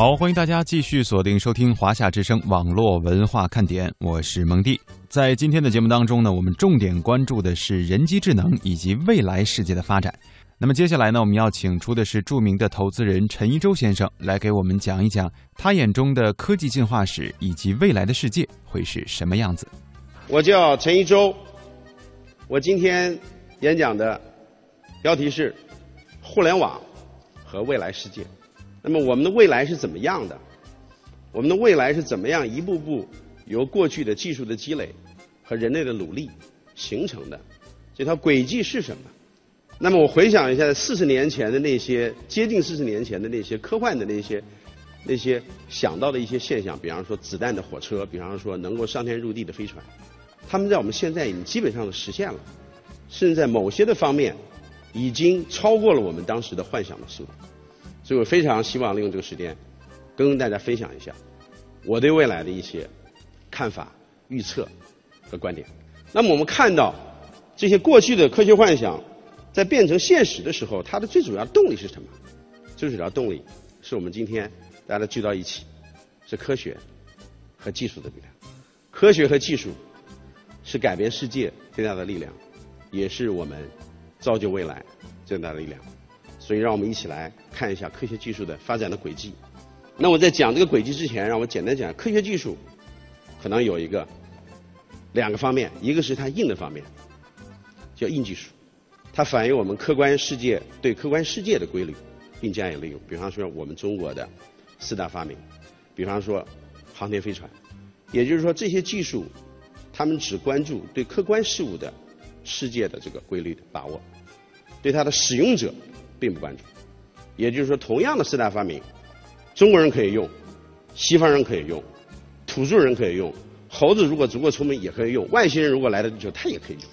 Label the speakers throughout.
Speaker 1: 好，欢迎大家继续锁定收听华夏之声网络文化看点，我是蒙蒂。在今天的节目当中呢，我们重点关注的是人机智能以及未来世界的发展。那么接下来呢，我们要请出的是著名的投资人陈一舟先生，来给我们讲一讲他眼中的科技进化史以及未来的世界会是什么样子。
Speaker 2: 我叫陈一舟，我今天演讲的标题是“互联网和未来世界”。那么我们的未来是怎么样的？我们的未来是怎么样一步步由过去的技术的积累和人类的努力形成的？这条轨迹是什么？那么我回想一下，四十年前的那些接近四十年前的那些科幻的那些那些想到的一些现象，比方说子弹的火车，比方说能够上天入地的飞船，他们在我们现在已经基本上实现了，甚至在某些的方面已经超过了我们当时的幻想的速度。所以我非常希望利用这个时间，跟大家分享一下我对未来的一些看法、预测和观点。那么我们看到这些过去的科学幻想在变成现实的时候，它的最主要动力是什么？最主要动力是我们今天大家聚到一起，是科学和技术的力量。科学和技术是改变世界最大的力量，也是我们造就未来最大的力量。所以，让我们一起来看一下科学技术的发展的轨迹。那我在讲这个轨迹之前，让我简单讲科学技术可能有一个两个方面，一个是它硬的方面，叫硬技术，它反映我们客观世界对客观世界的规律并加以利用。比方说，我们中国的四大发明，比方说航天飞船，也就是说这些技术，他们只关注对客观事物的世界的这个规律的把握，对它的使用者。并不关注，也就是说，同样的四大发明，中国人可以用，西方人可以用，土著人可以用，猴子如果足够聪明也可以用，外星人如果来到地球他也可以用。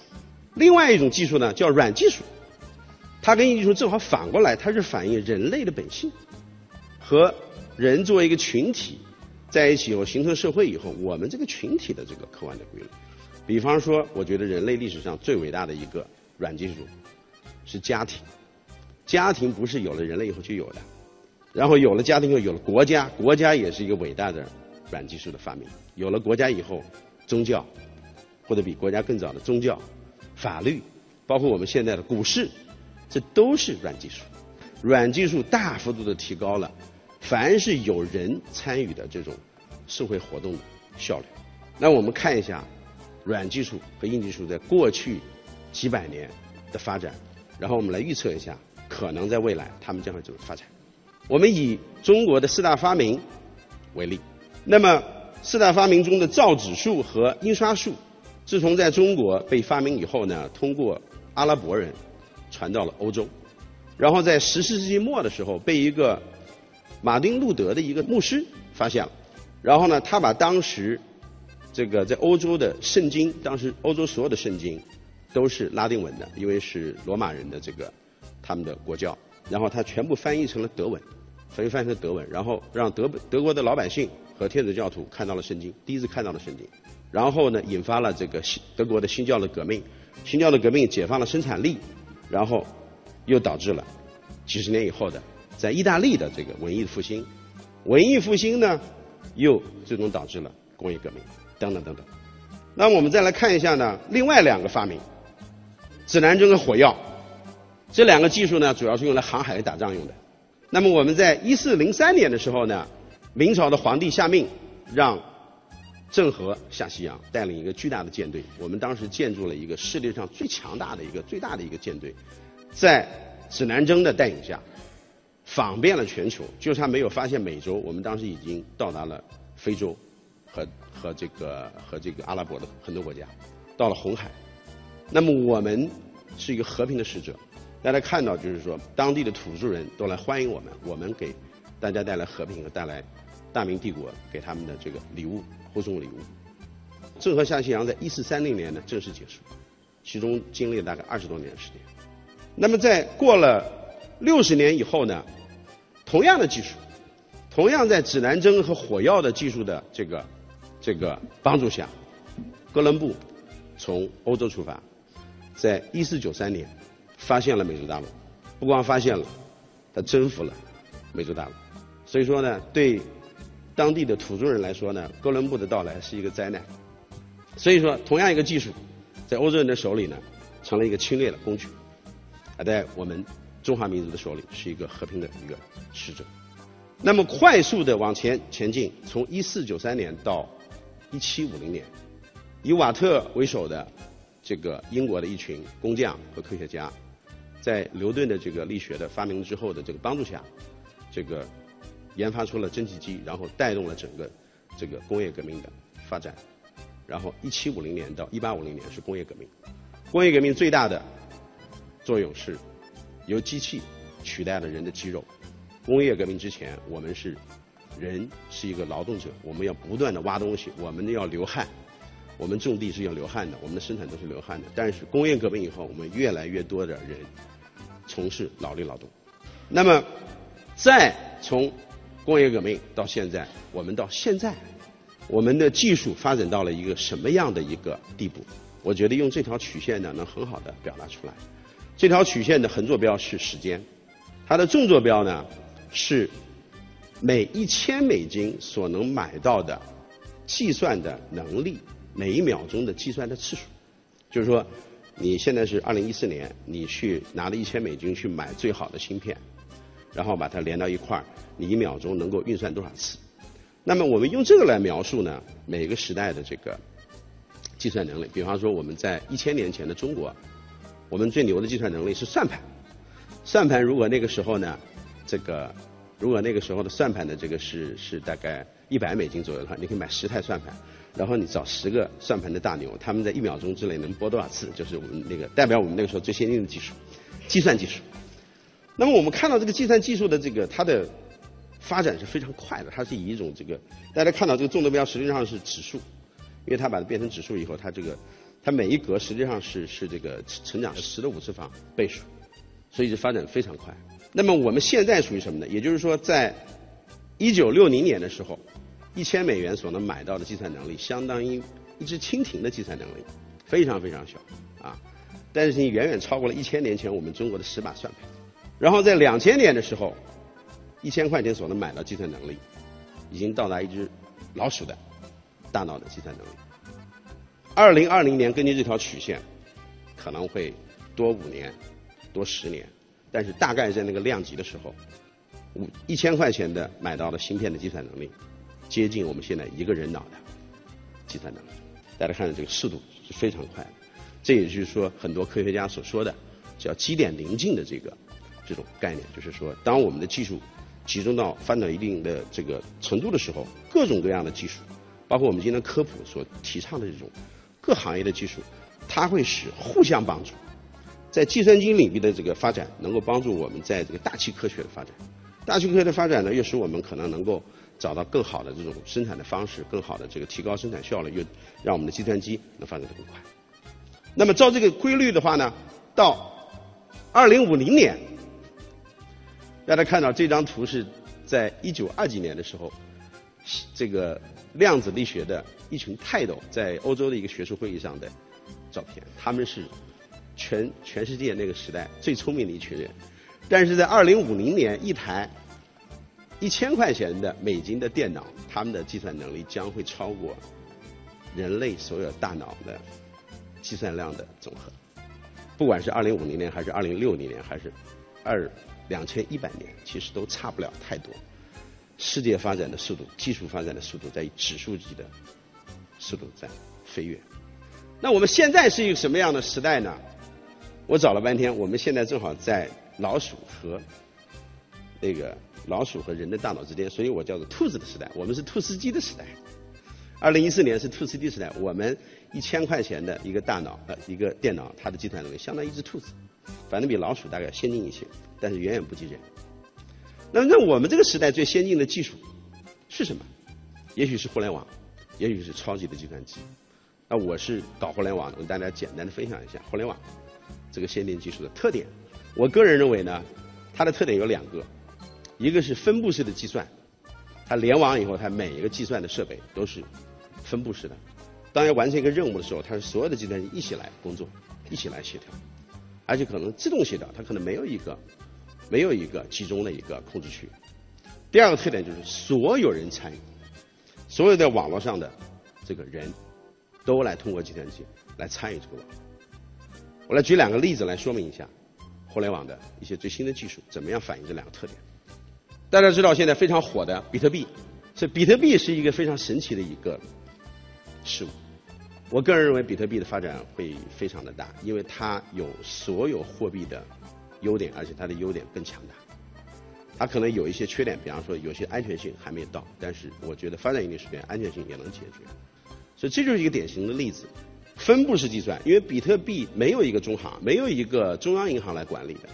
Speaker 2: 另外一种技术呢，叫软技术，它跟硬技术正好反过来，它是反映人类的本性和人作为一个群体在一起以后形成社会以后，我们这个群体的这个客观的规律。比方说，我觉得人类历史上最伟大的一个软技术是家庭。家庭不是有了人类以后就有的，然后有了家庭后有了国家，国家也是一个伟大的软技术的发明。有了国家以后，宗教或者比国家更早的宗教、法律，包括我们现在的股市，这都是软技术。软技术大幅度的提高了凡是有人参与的这种社会活动的效率。那我们看一下软技术和硬技术在过去几百年的发展，然后我们来预测一下。可能在未来，他们将会怎么发展？我们以中国的四大发明为例，那么四大发明中的造纸术和印刷术，自从在中国被发明以后呢，通过阿拉伯人传到了欧洲，然后在十四世纪末的时候，被一个马丁路德的一个牧师发现了，然后呢，他把当时这个在欧洲的圣经，当时欧洲所有的圣经都是拉丁文的，因为是罗马人的这个。他们的国教，然后他全部翻译成了德文，全部翻译成德文，然后让德德国的老百姓和天主教徒看到了圣经，第一次看到了圣经，然后呢，引发了这个新德国的新教的革命，新教的革命解放了生产力，然后又导致了几十年以后的在意大利的这个文艺复兴，文艺复兴呢，又最终导致了工业革命，等等等等。那我们再来看一下呢，另外两个发明，指南针和火药。这两个技术呢，主要是用来航海打仗用的。那么我们在一四零三年的时候呢，明朝的皇帝下命让郑和下西洋，带领一个巨大的舰队。我们当时建筑了一个世界上最强大的一个最大的一个舰队，在指南针的带领下，访遍了全球，就差没有发现美洲。我们当时已经到达了非洲和和这个和这个阿拉伯的很多国家，到了红海。那么我们是一个和平的使者。大家看到，就是说，当地的土著人都来欢迎我们，我们给大家带来和平和带来大明帝国给他们的这个礼物，护送礼物。郑和下西洋在一四三零年呢正式结束，其中经历了大概二十多年的时间。那么在过了六十年以后呢，同样的技术，同样在指南针和火药的技术的这个这个帮助下，哥伦布从欧洲出发，在一四九三年。发现了美洲大陆，不光发现了，他征服了美洲大陆。所以说呢，对当地的土著人来说呢，哥伦布的到来是一个灾难。所以说，同样一个技术，在欧洲人的手里呢，成了一个侵略的工具；而在我们中华民族的手里，是一个和平的一个使者。那么快速的往前前进，从一四九三年到一七五零年，以瓦特为首的这个英国的一群工匠和科学家，在牛顿的这个力学的发明之后的这个帮助下，这个研发出了蒸汽机，然后带动了整个这个工业革命的发展。然后一七五零年到一八五零年是工业革命，工业革命最大的作用是由机器取代了人的肌肉。工业革命之前，我们是人是一个劳动者，我们要不断的挖东西，我们要流汗，我们种地是要流汗的，我们的生产都是流汗的。但是工业革命以后，我们越来越多的人从事脑力劳动。那么，再从工业革命到现在，我们到现在，我们的技术发展到了一个什么样的一个地步？我觉得用这条曲线呢，能很好的表达出来。这条曲线的横坐标是时间，它的纵坐标呢？是每一千美金所能买到的计算的能力，每一秒钟的计算的次数。就是说，你现在是二零一四年，你去拿了一千美金去买最好的芯片，然后把它连到一块儿，你一秒钟能够运算多少次？那么我们用这个来描述呢，每个时代的这个计算能力。比方说，我们在一千年前的中国，我们最牛的计算能力是算盘。算盘如果那个时候呢？这个，如果那个时候的算盘的这个是是大概一百美金左右的话，你可以买十台算盘，然后你找十个算盘的大牛，他们在一秒钟之内能拨多少次，就是我们那个代表我们那个时候最先进的技术，计算技术。那么我们看到这个计算技术的这个它的发展是非常快的，它是以一种这个大家看到这个纵坐标实际上是指数，因为它把它变成指数以后，它这个它每一格实际上是是这个成长十的五次方倍数，所以就发展非常快。那么我们现在属于什么呢？也就是说，在一九六零年的时候，一千美元所能买到的计算能力，相当于一只蜻蜓的计算能力，非常非常小啊。但是你远远超过了一千年前我们中国的十把算盘。然后在两千年的时候，一千块钱所能买到计算能力，已经到达一只老鼠的大脑的计算能力。二零二零年根据这条曲线，可能会多五年，多十年。但是大概在那个量级的时候，五一千块钱的买到的芯片的计算能力，接近我们现在一个人脑的计算能力。大家看到这个速度是非常快的，这也就是说很多科学家所说的叫基点临近的这个这种概念，就是说当我们的技术集中到发展一定的这个程度的时候，各种各样的技术，包括我们今天科普所提倡的这种各行业的技术，它会使互相帮助。在计算机领域的这个发展，能够帮助我们在这个大气科学的发展。大气科学的发展呢，又使我们可能能够找到更好的这种生产的方式，更好的这个提高生产效率，又让我们的计算机能发展得更快。那么照这个规律的话呢，到二零五零年，大家看到这张图是在一九二几年的时候，这个量子力学的一群泰斗在欧洲的一个学术会议上的照片，他们是。全全世界那个时代最聪明的一群人，但是在二零五零年，一台一千块钱的美金的电脑，他们的计算能力将会超过人类所有大脑的计算量的总和。不管是二零五零年，还是二零六零年，还是二两千一百年，其实都差不了太多。世界发展的速度，技术发展的速度，在指数级的速度在飞跃。那我们现在是一个什么样的时代呢？我找了半天，我们现在正好在老鼠和那个老鼠和人的大脑之间，所以我叫做兔子的时代。我们是兔斯基的时代。二零一四年是兔斯基时代，我们一千块钱的一个大脑呃一个电脑，它的计算能力相当于一只兔子，反正比老鼠大概先进一些，但是远远不及人。那那我们这个时代最先进的技术是什么？也许是互联网，也许是超级的计算机。那我是搞互联网的，我跟大家简单的分享一下互联网。这个先进技术的特点，我个人认为呢，它的特点有两个，一个是分布式的计算，它联网以后，它每一个计算的设备都是分布式的，当要完成一个任务的时候，它是所有的计算机一起来工作，一起来协调，而且可能自动协调，它可能没有一个没有一个集中的一个控制区。第二个特点就是所有人参与，所有在网络上的这个人都来通过计算机来参与这个网。我来举两个例子来说明一下互联网的一些最新的技术怎么样反映这两个特点。大家知道现在非常火的比特币，这比特币是一个非常神奇的一个事物。我个人认为比特币的发展会非常的大，因为它有所有货币的优点，而且它的优点更强大。它可能有一些缺点，比方说有些安全性还没有到，但是我觉得发展一定时间，安全性也能解决。所以这就是一个典型的例子。分布式计算，因为比特币没有一个中行，没有一个中央银行来管理的。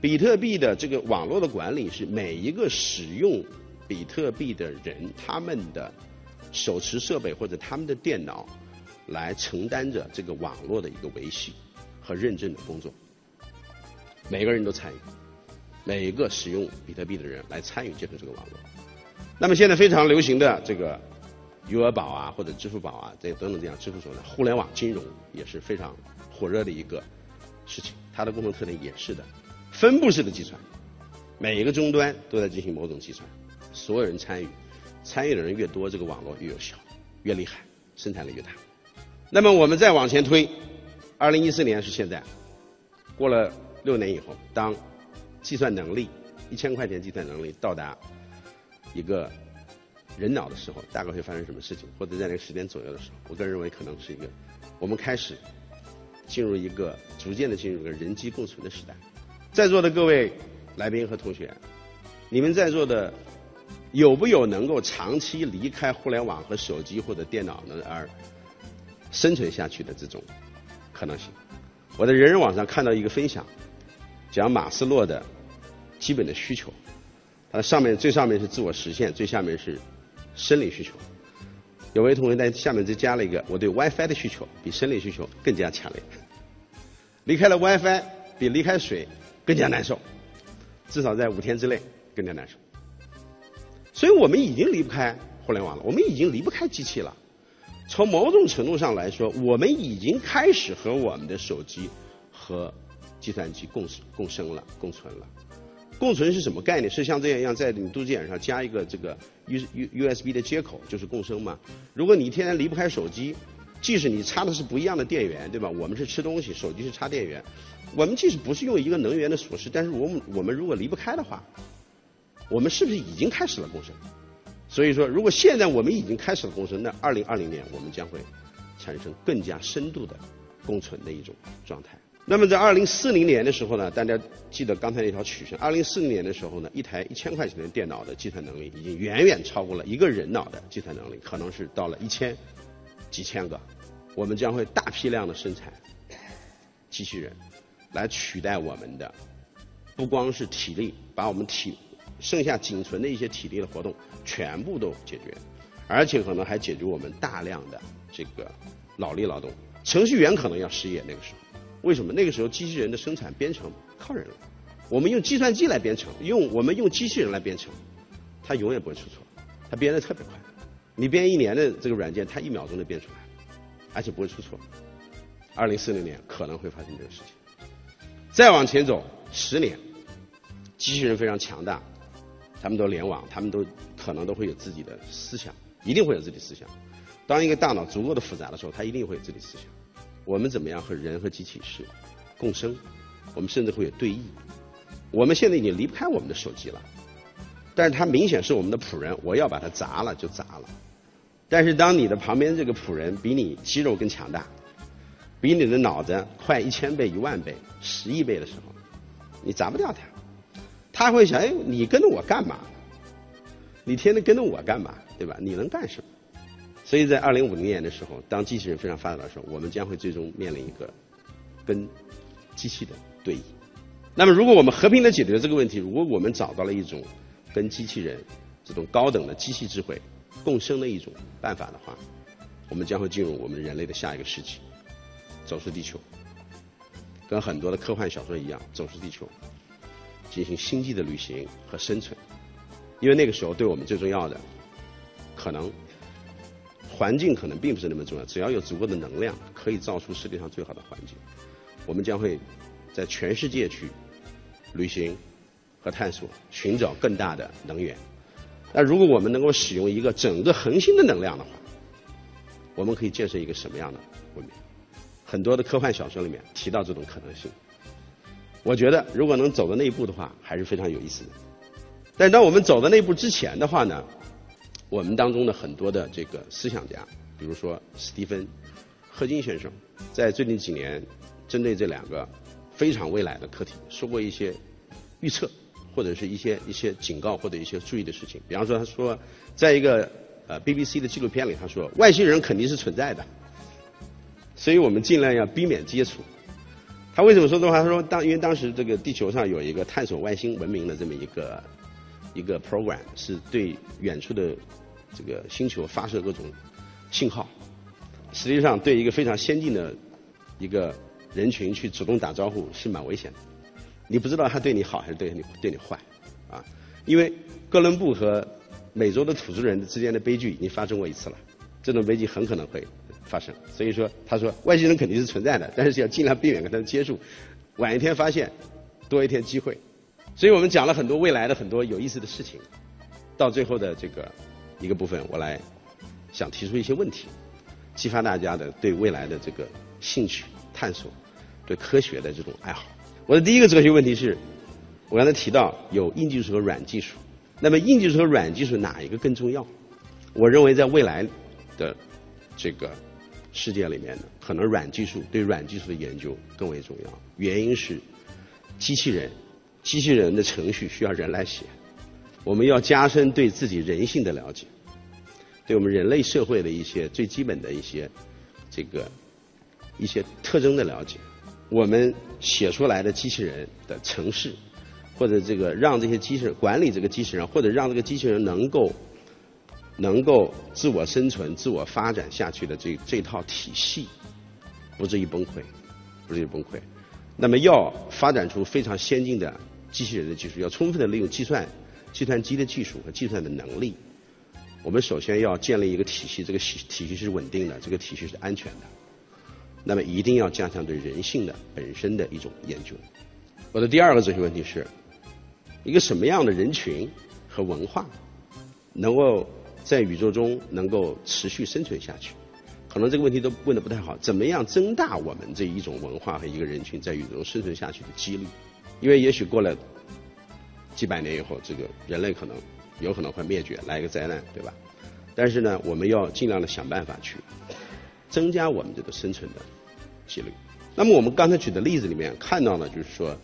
Speaker 2: 比特币的这个网络的管理是每一个使用比特币的人，他们的手持设备或者他们的电脑来承担着这个网络的一个维系和认证的工作。每个人都参与，每一个使用比特币的人来参与建设这个网络。那么现在非常流行的这个。余额宝啊，或者支付宝啊，这等等这样支付手段，互联网金融也是非常火热的一个事情。它的共同特点也是的，分布式的计算，每一个终端都在进行某种计算，所有人参与，参与的人越多，这个网络越有效，越厉害，生产力越大。那么我们再往前推，二零一四年是现在，过了六年以后，当计算能力一千块钱计算能力到达一个。人脑的时候，大概会发生什么事情？或者在那个时间左右的时候，我个人认为可能是一个，我们开始进入一个逐渐的进入一个人机共存的时代。在座的各位来宾和同学，你们在座的有不有能够长期离开互联网和手机或者电脑呢而生存下去的这种可能性？我在人人网上看到一个分享，讲马斯洛的基本的需求，它上面最上面是自我实现，最下面是。生理需求，有位同学在下面再加了一个，我对 WiFi 的需求比生理需求更加强烈。离开了 WiFi，比离开水更加难受，至少在五天之内更加难受。所以我们已经离不开互联网了，我们已经离不开机器了。从某种程度上来说，我们已经开始和我们的手机和计算机共共生了、共存了。共存是什么概念？是像这样一样，在你肚脐眼上加一个这个 U U U S B 的接口，就是共生嘛？如果你天天离不开手机，即使你插的是不一样的电源，对吧？我们是吃东西，手机是插电源。我们即使不是用一个能源的锁匙，但是我们我们如果离不开的话，我们是不是已经开始了共生？所以说，如果现在我们已经开始了共生，那二零二零年我们将会产生更加深度的共存的一种状态。那么在二零四零年的时候呢，大家记得刚才那条曲线。二零四零年的时候呢，一台一千块钱的电脑的计算能力已经远远超过了一个人脑的计算能力，可能是到了一千几千个。我们将会大批量的生产机器人，来取代我们的不光是体力，把我们体剩下仅存的一些体力的活动全部都解决，而且可能还解决我们大量的这个脑力劳动。程序员可能要失业那个时候。为什么那个时候机器人的生产编程靠人了？我们用计算机来编程，用我们用机器人来编程，它永远不会出错，它编的特别快。你编一年的这个软件，它一秒钟就编出来，而且不会出错。二零四零年可能会发生这个事情。再往前走十年，机器人非常强大，他们都联网，他们都可能都会有自己的思想，一定会有自己思想。当一个大脑足够的复杂的时候，它一定会有自己思想。我们怎么样和人和机器是共生？我们甚至会有对弈。我们现在已经离不开我们的手机了，但是它明显是我们的仆人，我要把它砸了就砸了。但是当你的旁边这个仆人比你肌肉更强大，比你的脑子快一千倍、一万倍、十亿倍的时候，你砸不掉他。他会想：哎，你跟着我干嘛？你天天跟着我干嘛？对吧？你能干什么？所以在二零五零年的时候，当机器人非常发达的时候，我们将会最终面临一个跟机器的对弈。那么，如果我们和平的解决这个问题，如果我们找到了一种跟机器人这种高等的机器智慧共生的一种办法的话，我们将会进入我们人类的下一个世纪，走出地球，跟很多的科幻小说一样，走出地球，进行星际的旅行和生存。因为那个时候，对我们最重要的可能。环境可能并不是那么重要，只要有足够的能量，可以造出世界上最好的环境。我们将会在全世界去旅行和探索，寻找更大的能源。那如果我们能够使用一个整个恒星的能量的话，我们可以建设一个什么样的文明？很多的科幻小说里面提到这种可能性。我觉得如果能走到那一步的话，还是非常有意思的。但当我们走到那一步之前的话呢，我们当中的很多的这个思想家，比如说史蒂芬·赫金先生，在最近几年针对这两个非常未来的课题，说过一些预测。或者是一些一些警告或者一些注意的事情，比方说他说，在一个呃 BBC 的纪录片里，他说外星人肯定是存在的，所以我们尽量要避免接触。他为什么说这话？他说当因为当时这个地球上有一个探索外星文明的这么一个一个 program，是对远处的这个星球发射各种信号，实际上对一个非常先进的一个人群去主动打招呼是蛮危险的。你不知道他对你好还是对你对你坏，啊，因为哥伦布和美洲的土著人之间的悲剧已经发生过一次了，这种悲剧很可能会发生。所以说，他说外星人肯定是存在的，但是要尽量避免跟他们接触，晚一天发现，多一天机会。所以我们讲了很多未来的很多有意思的事情，到最后的这个一个部分，我来想提出一些问题，激发大家的对未来的这个兴趣探索，对科学的这种爱好。我的第一个哲学问题是，我刚才提到有硬技术和软技术，那么硬技术和软技术哪一个更重要？我认为在未来的这个世界里面的，可能软技术对软技术的研究更为重要。原因是机器人，机器人的程序需要人来写，我们要加深对自己人性的了解，对我们人类社会的一些最基本的一些这个一些特征的了解。我们写出来的机器人的程式，或者这个让这些机器人管理这个机器人，或者让这个机器人能够能够自我生存、自我发展下去的这这套体系，不至于崩溃，不至于崩溃。那么要发展出非常先进的机器人的技术，要充分的利用计算计算机的技术和计算的能力。我们首先要建立一个体系，这个体体系是稳定的，这个体系是安全的。那么一定要加强对人性的本身的一种研究。我的第二个哲学问题是：一个什么样的人群和文化能够在宇宙中能够持续生存下去？可能这个问题都问的不太好。怎么样增大我们这一种文化和一个人群在宇宙中生存下去的几率？因为也许过了几百年以后，这个人类可能有可能会灭绝，来一个灾难，对吧？但是呢，我们要尽量的想办法去。增加我们这个生存的几率。那么我们刚才举的例子里面看到呢，就是说，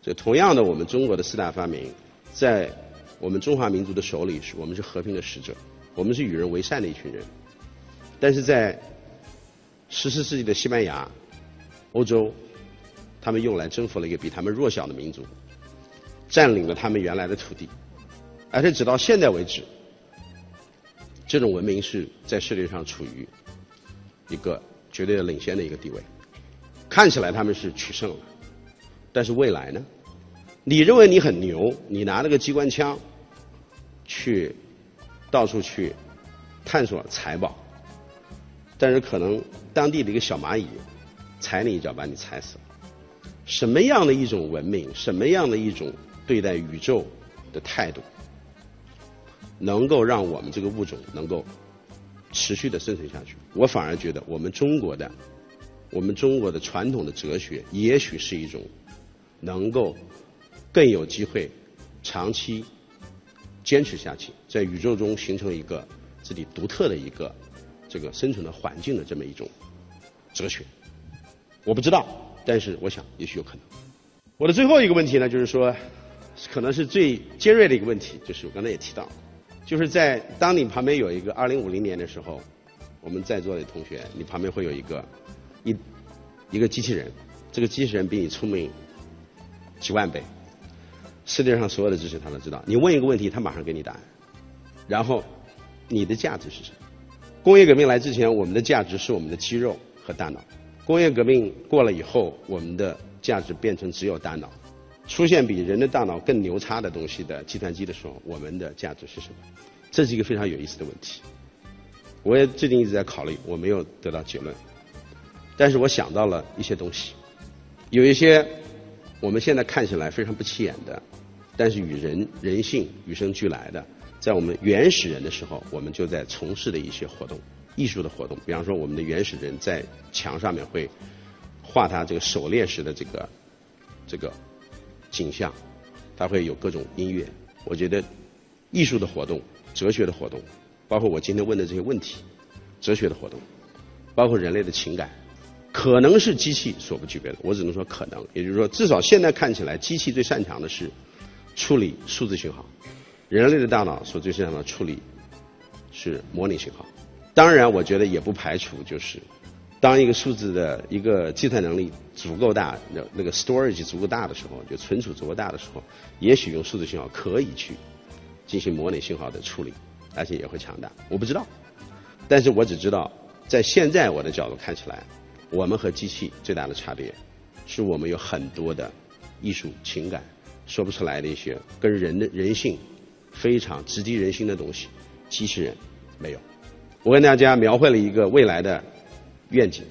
Speaker 2: 这同样的，我们中国的四大发明，在我们中华民族的手里是我们是和平的使者，我们是与人为善的一群人。但是在十四世纪的西班牙、欧洲，他们用来征服了一个比他们弱小的民族，占领了他们原来的土地，而且直到现在为止，这种文明是在世界上处于。一个绝对的领先的一个地位，看起来他们是取胜了，但是未来呢？你认为你很牛，你拿了个机关枪去到处去探索财宝，但是可能当地的一个小蚂蚁踩你一脚把你踩死了。什么样的一种文明，什么样的一种对待宇宙的态度，能够让我们这个物种能够？持续的生存下去，我反而觉得我们中国的，我们中国的传统的哲学，也许是一种能够更有机会长期坚持下去，在宇宙中形成一个自己独特的一个这个生存的环境的这么一种哲学。我不知道，但是我想也许有可能。我的最后一个问题呢，就是说，可能是最尖锐的一个问题，就是我刚才也提到。就是在当你旁边有一个二零五零年的时候，我们在座的同学，你旁边会有一个一一个机器人，这个机器人比你聪明几万倍，世界上所有的知识他都知道。你问一个问题，他马上给你答案。然后你的价值是什么？工业革命来之前，我们的价值是我们的肌肉和大脑；工业革命过了以后，我们的价值变成只有大脑。出现比人的大脑更牛叉的东西的计算机的时候，我们的价值是什么？这是一个非常有意思的问题。我也最近一直在考虑，我没有得到结论。但是我想到了一些东西，有一些我们现在看起来非常不起眼的，但是与人人性与生俱来的在我们原始人的时候，我们就在从事的一些活动，艺术的活动。比方说，我们的原始人在墙上面会画他这个狩猎时的这个这个景象，他会有各种音乐。我觉得艺术的活动、哲学的活动，包括我今天问的这些问题，哲学的活动，包括人类的情感，可能是机器所不具备的。我只能说可能，也就是说，至少现在看起来，机器最擅长的是处理数字信号，人类的大脑所最擅长的处理是模拟信号。当然，我觉得也不排除就是当一个数字的一个计算能力足够大，那那个 storage 足够大的时候，就存储足够大的时候，也许用数字信号可以去进行模拟信号的处理，而且也会强大。我不知道，但是我只知道，在现在我的角度看起来，我们和机器最大的差别，是我们有很多的艺术情感说不出来的一些跟人的人性非常直击人心的东西，机器人没有。我跟大家描绘了一个未来的愿景，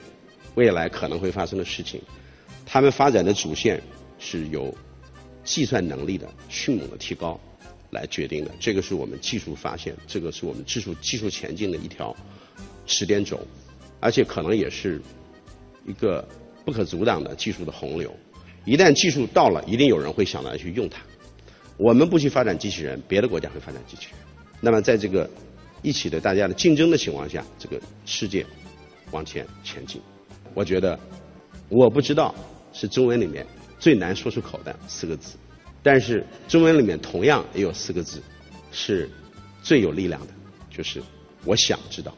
Speaker 2: 未来可能会发生的事情，他们发展的主线是由计算能力的迅猛的提高来决定的。这个是我们技术发现，这个是我们技术技术前进的一条时间轴，而且可能也是一个不可阻挡的技术的洪流。一旦技术到了，一定有人会想到去用它。我们不去发展机器人，别的国家会发展机器人。那么在这个一起的大家的竞争的情况下，这个世界往前前进。我觉得我不知道是中文里面最难说出口的四个字，但是中文里面同样也有四个字是最有力量的，就是我想知道。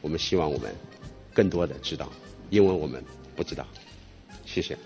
Speaker 2: 我们希望我们更多的知道，因为我们不知道。谢谢。